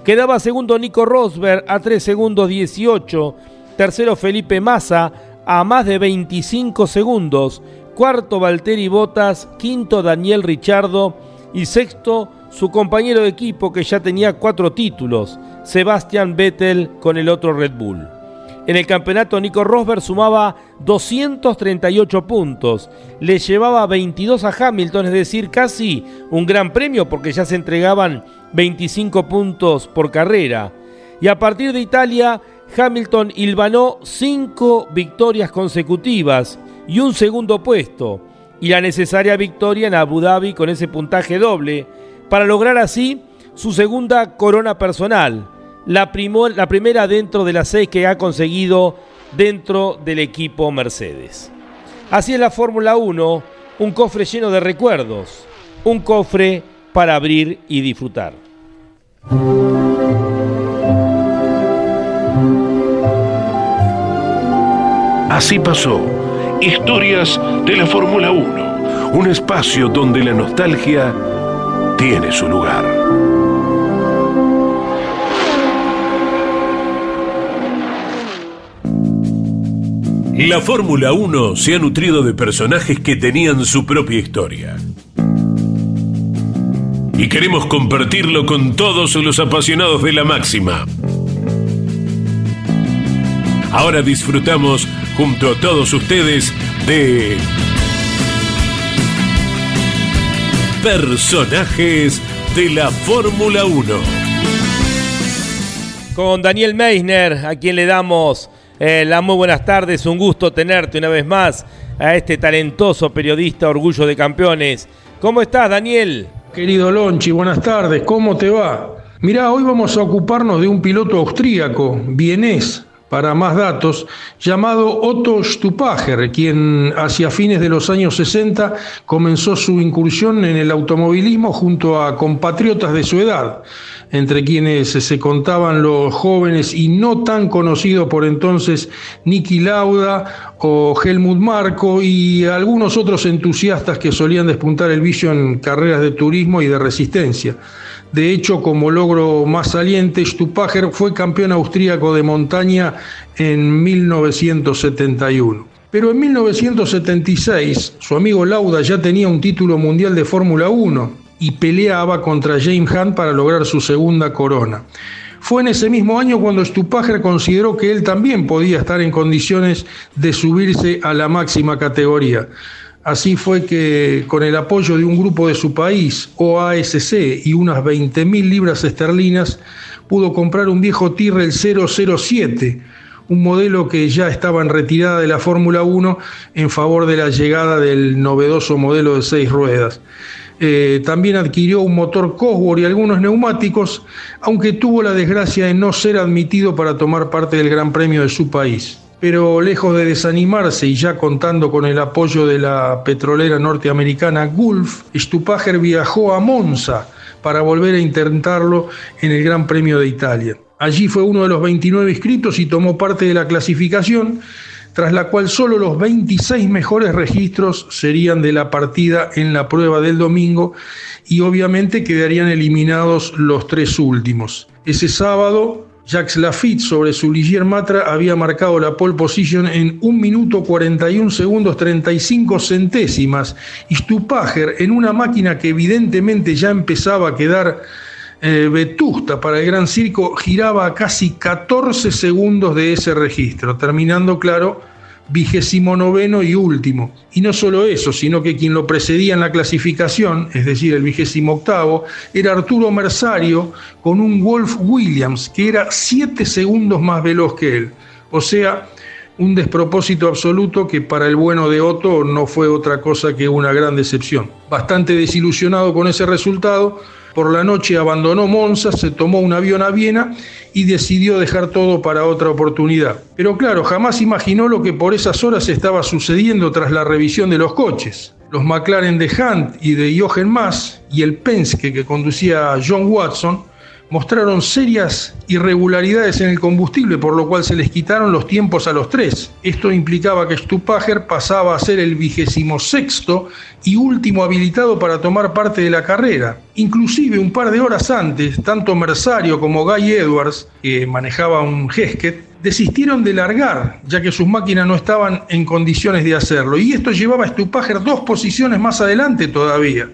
Quedaba segundo Nico Rosberg a 3 segundos 18, tercero Felipe Massa a más de 25 segundos, cuarto Valtteri Bottas, quinto Daniel Richardo y sexto su compañero de equipo que ya tenía cuatro títulos, Sebastian Vettel con el otro Red Bull. En el campeonato Nico Rosberg sumaba 238 puntos, le llevaba 22 a Hamilton, es decir, casi un gran premio porque ya se entregaban 25 puntos por carrera. Y a partir de Italia, Hamilton hilvanó 5 victorias consecutivas y un segundo puesto, y la necesaria victoria en Abu Dhabi con ese puntaje doble, para lograr así su segunda corona personal la, la primera dentro de las seis que ha conseguido dentro del equipo Mercedes. Así es la Fórmula 1, un cofre lleno de recuerdos, un cofre para abrir y disfrutar. Así pasó, historias de la Fórmula 1, un espacio donde la nostalgia tiene su lugar. La Fórmula 1 se ha nutrido de personajes que tenían su propia historia. Y queremos compartirlo con todos los apasionados de la máxima. Ahora disfrutamos junto a todos ustedes de personajes de la Fórmula 1. Con Daniel Meisner, a quien le damos eh, la muy buenas tardes, un gusto tenerte una vez más a este talentoso periodista Orgullo de Campeones. ¿Cómo estás, Daniel? Querido Lonchi, buenas tardes, ¿cómo te va? Mirá, hoy vamos a ocuparnos de un piloto austríaco, vienés, para más datos, llamado Otto Stupacher, quien hacia fines de los años 60 comenzó su incursión en el automovilismo junto a compatriotas de su edad entre quienes se contaban los jóvenes y no tan conocidos por entonces Niki Lauda o Helmut Marko y algunos otros entusiastas que solían despuntar el vicio en carreras de turismo y de resistencia. De hecho, como logro más saliente, Stupacher fue campeón austríaco de montaña en 1971. Pero en 1976, su amigo Lauda ya tenía un título mundial de Fórmula 1 y peleaba contra James Hunt para lograr su segunda corona. Fue en ese mismo año cuando Stupacher consideró que él también podía estar en condiciones de subirse a la máxima categoría. Así fue que con el apoyo de un grupo de su país, OASC, y unas 20.000 libras esterlinas, pudo comprar un viejo Tyrrell 007, un modelo que ya estaba en retirada de la Fórmula 1 en favor de la llegada del novedoso modelo de seis ruedas. Eh, también adquirió un motor Cosworth y algunos neumáticos, aunque tuvo la desgracia de no ser admitido para tomar parte del Gran Premio de su país. Pero lejos de desanimarse y ya contando con el apoyo de la petrolera norteamericana Gulf, Stupacher viajó a Monza para volver a intentarlo en el Gran Premio de Italia. Allí fue uno de los 29 inscritos y tomó parte de la clasificación, tras la cual solo los 26 mejores registros serían de la partida en la prueba del domingo y obviamente quedarían eliminados los tres últimos. Ese sábado Jacques Lafitte sobre su Ligier Matra había marcado la pole position en 1 minuto 41 segundos 35 centésimas. Y Stupager en una máquina que evidentemente ya empezaba a quedar eh, vetusta para el Gran Circo giraba a casi 14 segundos de ese registro, terminando, claro, vigésimo noveno y último. Y no solo eso, sino que quien lo precedía en la clasificación, es decir, el vigésimo octavo, era Arturo Mersario con un Wolf Williams, que era siete segundos más veloz que él. O sea, un despropósito absoluto que para el bueno de Otto no fue otra cosa que una gran decepción. Bastante desilusionado con ese resultado, por la noche abandonó Monza, se tomó un avión a Viena y decidió dejar todo para otra oportunidad. Pero claro, jamás imaginó lo que por esas horas estaba sucediendo tras la revisión de los coches. Los McLaren de Hunt y de Jochen Mass y el Penske que conducía John Watson mostraron serias irregularidades en el combustible, por lo cual se les quitaron los tiempos a los tres. Esto implicaba que Stupager pasaba a ser el vigésimo sexto y último habilitado para tomar parte de la carrera. Inclusive un par de horas antes, tanto Mersario como Guy Edwards, que manejaba un Hesket, desistieron de largar, ya que sus máquinas no estaban en condiciones de hacerlo. Y esto llevaba a Stupager dos posiciones más adelante todavía.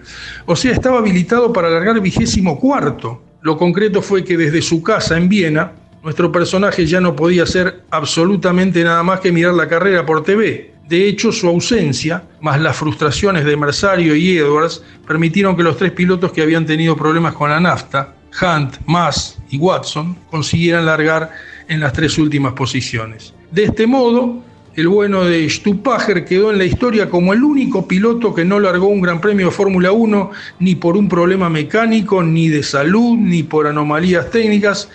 O sea, estaba habilitado para largar vigésimo cuarto. Lo concreto fue que desde su casa en Viena, nuestro personaje ya no podía hacer absolutamente nada más que mirar la carrera por TV. De hecho, su ausencia, más las frustraciones de Mersario y Edwards, permitieron que los tres pilotos que habían tenido problemas con la nafta, Hunt, Mass y Watson, consiguieran largar en las tres últimas posiciones. De este modo, el bueno de Stupager quedó en la historia como el único piloto que no largó un Gran Premio de Fórmula 1 ni por un problema mecánico, ni de salud, ni por anomalías técnicas,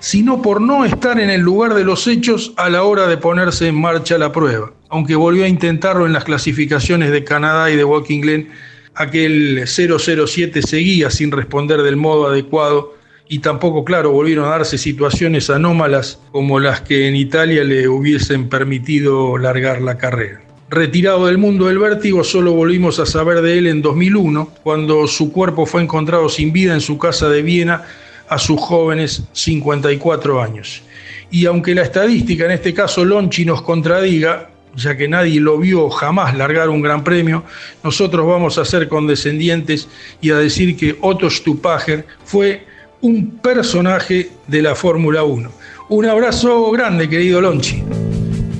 sino por no estar en el lugar de los hechos a la hora de ponerse en marcha la prueba. Aunque volvió a intentarlo en las clasificaciones de Canadá y de Walking Glen, aquel 007 seguía sin responder del modo adecuado y tampoco, claro, volvieron a darse situaciones anómalas como las que en Italia le hubiesen permitido largar la carrera. Retirado del mundo del vértigo, solo volvimos a saber de él en 2001, cuando su cuerpo fue encontrado sin vida en su casa de Viena a sus jóvenes 54 años. Y aunque la estadística, en este caso Lonchi, nos contradiga, ya que nadie lo vio jamás largar un gran premio, nosotros vamos a ser condescendientes y a decir que Otto Stupager fue un personaje de la Fórmula 1. Un abrazo grande, querido Lonchi.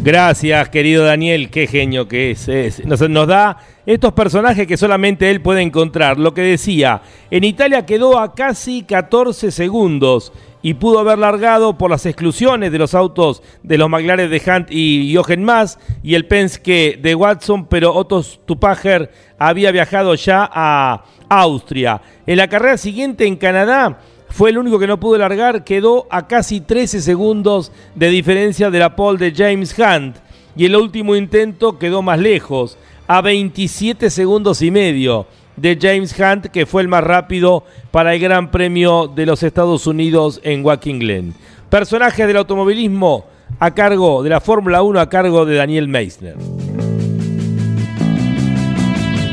Gracias, querido Daniel, qué genio que es. Nos, nos, da estos personajes que solamente él puede encontrar. Lo que decía, en Italia quedó a casi 14 segundos y pudo haber largado por las exclusiones de los autos de los McLaren de Hunt y Jochen Mass y el Penske de Watson, pero Otto Stupager había viajado ya a Austria. En la carrera siguiente en Canadá fue el único que no pudo largar, quedó a casi 13 segundos de diferencia de la pole de James Hunt. Y el último intento quedó más lejos, a 27 segundos y medio de James Hunt, que fue el más rápido para el Gran Premio de los Estados Unidos en Watkins Glen. Personajes del automovilismo a cargo de la Fórmula 1 a cargo de Daniel Meissner.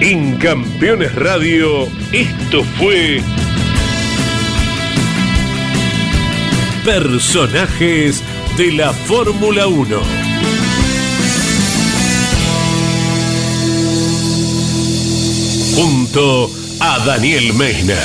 En Campeones Radio, esto fue Personajes de la Fórmula 1. Junto a Daniel Meiner.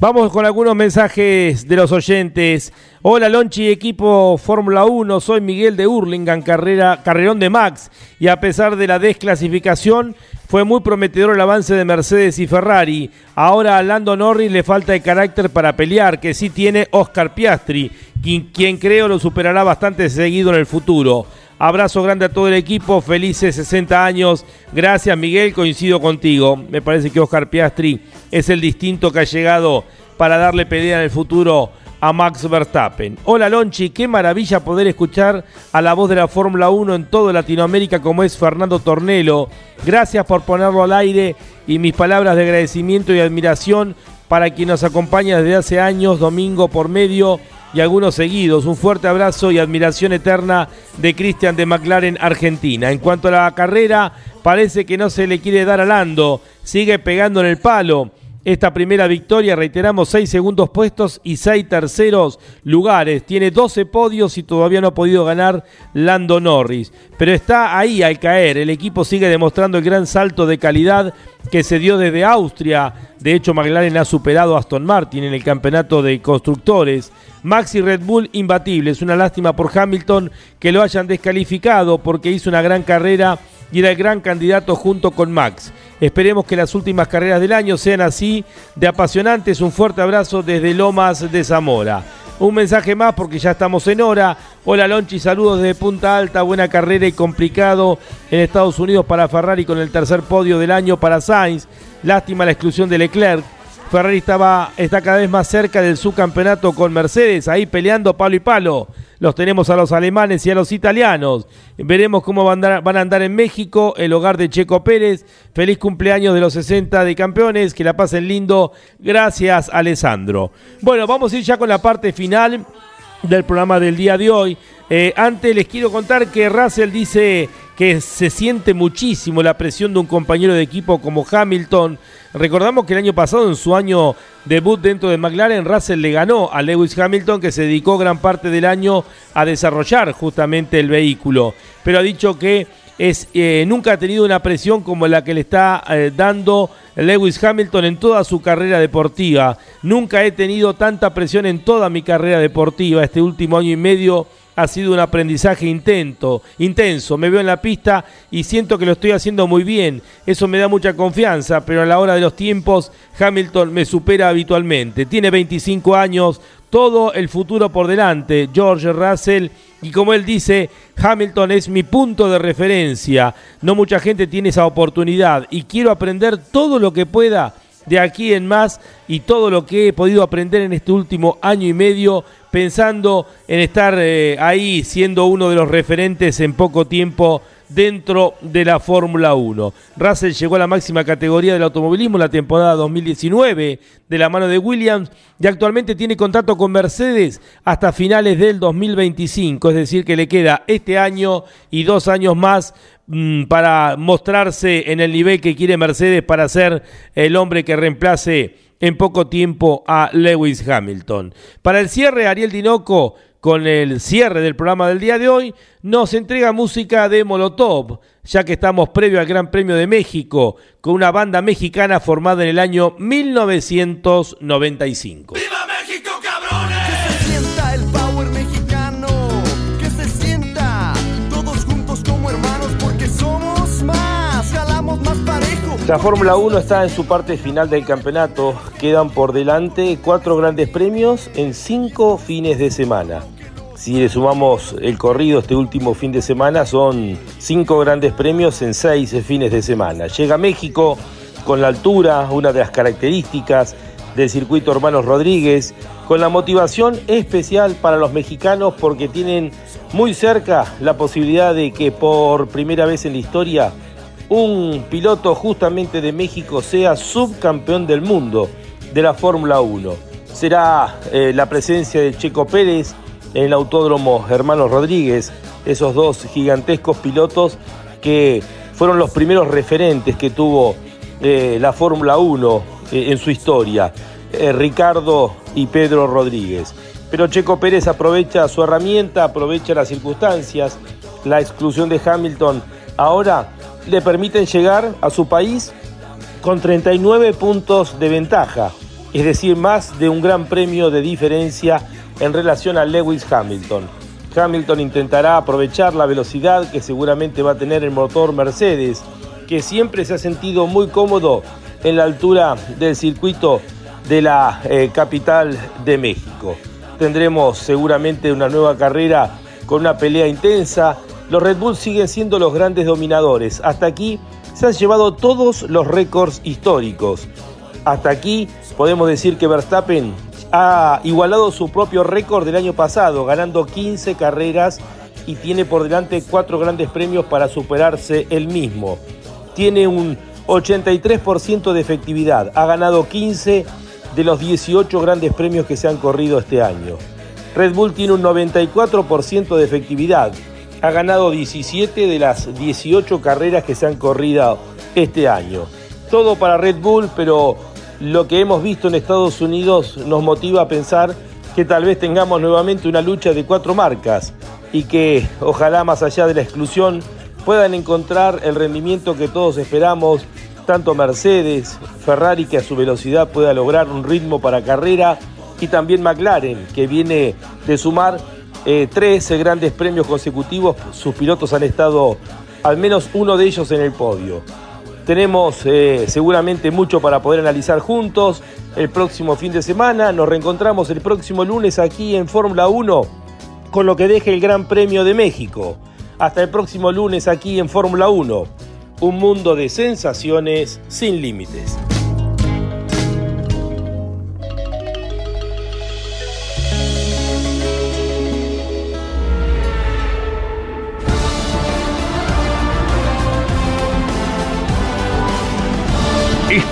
Vamos con algunos mensajes de los oyentes. Hola Lonchi, equipo Fórmula 1, soy Miguel de Hurlingham, carrera, carrerón de Max. Y a pesar de la desclasificación, fue muy prometedor el avance de Mercedes y Ferrari. Ahora a Lando Norris le falta el carácter para pelear, que sí tiene Oscar Piastri, quien, quien creo lo superará bastante seguido en el futuro. Abrazo grande a todo el equipo, felices 60 años. Gracias Miguel, coincido contigo. Me parece que Oscar Piastri es el distinto que ha llegado para darle pelea en el futuro a Max Verstappen. Hola Lonchi, qué maravilla poder escuchar a la voz de la Fórmula 1 en toda Latinoamérica como es Fernando Tornelo. Gracias por ponerlo al aire y mis palabras de agradecimiento y admiración para quien nos acompaña desde hace años, domingo por medio y algunos seguidos. Un fuerte abrazo y admiración eterna de Cristian de McLaren Argentina. En cuanto a la carrera, parece que no se le quiere dar a Lando, sigue pegando en el palo esta primera victoria, reiteramos, seis segundos puestos y seis terceros lugares. Tiene 12 podios y todavía no ha podido ganar Lando Norris. Pero está ahí al caer. El equipo sigue demostrando el gran salto de calidad que se dio desde Austria. De hecho, McLaren ha superado a Aston Martin en el campeonato de constructores. Max y Red Bull imbatible. Es una lástima por Hamilton que lo hayan descalificado porque hizo una gran carrera y era el gran candidato junto con Max. Esperemos que las últimas carreras del año sean así de apasionantes. Un fuerte abrazo desde Lomas de Zamora. Un mensaje más porque ya estamos en hora. Hola Lonchi, saludos desde Punta Alta. Buena carrera y complicado en Estados Unidos para Ferrari con el tercer podio del año para Sainz. Lástima la exclusión de Leclerc. Ferrari estaba, está cada vez más cerca del subcampeonato con Mercedes, ahí peleando palo y palo los tenemos a los alemanes y a los italianos. Veremos cómo van a, andar, en México, el hogar de Checo Pérez. Feliz cumpleaños de los 60 de campeones, que la pasen lindo. Gracias, Alessandro. Bueno, vamos a ir ya con la parte final del programa del día de hoy. Eh, antes les quiero contar que Russell dice que se siente muchísimo la presión de un compañero de equipo como Hamilton. Recordamos que el año pasado, en su año debut dentro de McLaren, Russell le ganó a Lewis Hamilton, que se dedicó gran parte del año a desarrollar justamente el vehículo. Pero ha dicho que es, eh, nunca ha tenido una presión como la que le está eh, dando Lewis Hamilton en toda su carrera deportiva. Nunca he tenido tanta presión en toda mi carrera deportiva. Este último año y medio ha sido un aprendizaje intento, intenso. Me veo en la pista y siento que lo estoy haciendo muy bien. Eso me da mucha confianza, pero a la hora de los tiempos Hamilton me supera habitualmente. Tiene 25 años, todo el futuro por delante. George Russell y como él dice, Hamilton es mi punto de referencia. No mucha gente tiene esa oportunidad y quiero aprender todo lo que pueda de aquí en más y todo lo que he podido aprender en este último año y medio pensando en estar eh, ahí siendo uno de los referentes en poco tiempo dentro de la Fórmula 1. Russell llegó a la máxima categoría del automovilismo en la temporada 2019 de la mano de Williams y actualmente tiene contrato con Mercedes hasta finales del 2025, es decir, que le queda este año y dos años más para mostrarse en el nivel que quiere Mercedes para ser el hombre que reemplace en poco tiempo a Lewis Hamilton. Para el cierre, Ariel Dinoco, con el cierre del programa del día de hoy, nos entrega música de Molotov, ya que estamos previo al Gran Premio de México, con una banda mexicana formada en el año 1995. ¡Viva La Fórmula 1 está en su parte final del campeonato. Quedan por delante cuatro grandes premios en cinco fines de semana. Si le sumamos el corrido este último fin de semana, son cinco grandes premios en seis fines de semana. Llega México con la altura, una de las características del circuito Hermanos Rodríguez, con la motivación especial para los mexicanos porque tienen muy cerca la posibilidad de que por primera vez en la historia un piloto justamente de México sea subcampeón del mundo de la Fórmula 1. Será eh, la presencia de Checo Pérez en el Autódromo Hermanos Rodríguez, esos dos gigantescos pilotos que fueron los primeros referentes que tuvo eh, la Fórmula 1 eh, en su historia, Ricardo y Pedro Rodríguez. Pero Checo Pérez aprovecha su herramienta, aprovecha las circunstancias, la exclusión de Hamilton. Ahora le permiten llegar a su país con 39 puntos de ventaja, es decir, más de un gran premio de diferencia en relación a Lewis Hamilton. Hamilton intentará aprovechar la velocidad que seguramente va a tener el motor Mercedes, que siempre se ha sentido muy cómodo en la altura del circuito de la eh, capital de México. Tendremos seguramente una nueva carrera con una pelea intensa los Red Bull siguen siendo los grandes dominadores. Hasta aquí se han llevado todos los récords históricos. Hasta aquí podemos decir que Verstappen ha igualado su propio récord del año pasado, ganando 15 carreras y tiene por delante cuatro grandes premios para superarse él mismo. Tiene un 83% de efectividad, ha ganado 15 de los 18 grandes premios que se han corrido este año. Red Bull tiene un 94% de efectividad, ha ganado 17 de las 18 carreras que se han corrido este año. Todo para Red Bull, pero lo que hemos visto en Estados Unidos nos motiva a pensar que tal vez tengamos nuevamente una lucha de cuatro marcas y que ojalá más allá de la exclusión puedan encontrar el rendimiento que todos esperamos, tanto Mercedes, Ferrari que a su velocidad pueda lograr un ritmo para carrera y también McLaren que viene de sumar eh, 13 grandes premios consecutivos, sus pilotos han estado al menos uno de ellos en el podio. Tenemos eh, seguramente mucho para poder analizar juntos el próximo fin de semana. Nos reencontramos el próximo lunes aquí en Fórmula 1 con lo que deje el Gran Premio de México. Hasta el próximo lunes aquí en Fórmula 1. Un mundo de sensaciones sin límites.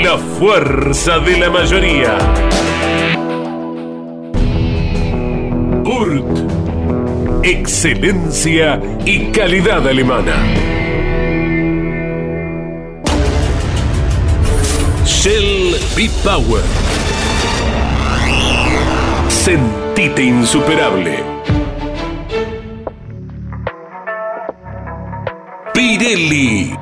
La fuerza de la mayoría. Kurt. Excelencia y calidad alemana. Shell B-Power. Sentite insuperable. Pirelli.